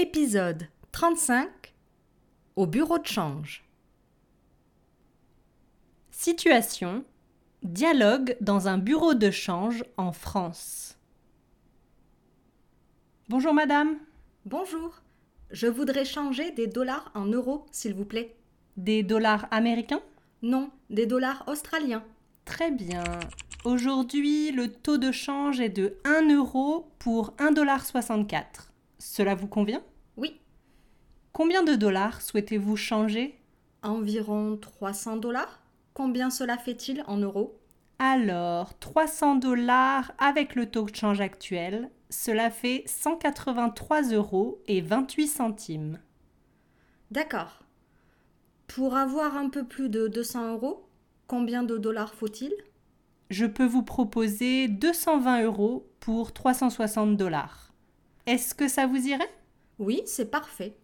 Épisode 35 Au bureau de change. Situation Dialogue dans un bureau de change en France. Bonjour madame. Bonjour. Je voudrais changer des dollars en euros, s'il vous plaît. Des dollars américains? Non, des dollars australiens. Très bien. Aujourd'hui, le taux de change est de 1 euro pour 1,64$. Cela vous convient? Oui. Combien de dollars souhaitez-vous changer? Environ 300 dollars. Combien cela fait-il en euros? Alors, 300 dollars avec le taux de change actuel, cela fait 183 euros et 28 centimes. D'accord. Pour avoir un peu plus de 200 euros, combien de dollars faut-il? Je peux vous proposer 220 euros pour 360 dollars. Est-ce que ça vous irait? Oui, c'est parfait.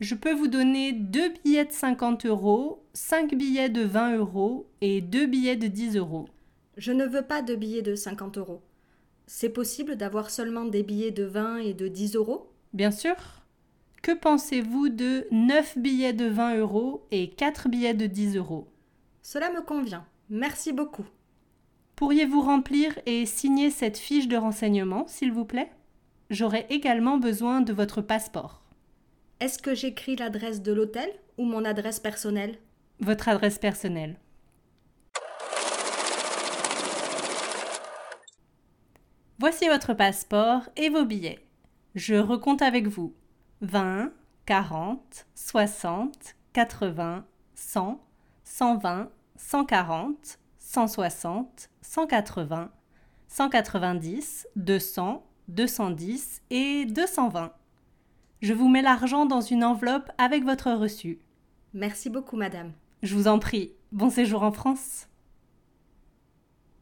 Je peux vous donner deux billets de 50 euros, 5 billets de 20 euros et deux billets de 10 euros. Je ne veux pas de billets de 50 euros. C'est possible d'avoir seulement des billets de 20 et de 10 euros? Bien sûr. Que pensez-vous de 9 billets de 20 euros et 4 billets de 10 euros? Cela me convient. Merci beaucoup. Pourriez-vous remplir et signer cette fiche de renseignement, s'il vous plaît? J'aurai également besoin de votre passeport. Est-ce que j'écris l'adresse de l'hôtel ou mon adresse personnelle? Votre adresse personnelle. Voici votre passeport et vos billets. Je recompte avec vous. 20, 40, 60, 80, 100, 120, 140, 160, 180, 190, 200, 210 et 220. Je vous mets l'argent dans une enveloppe avec votre reçu. Merci beaucoup, madame. Je vous en prie. Bon séjour en France.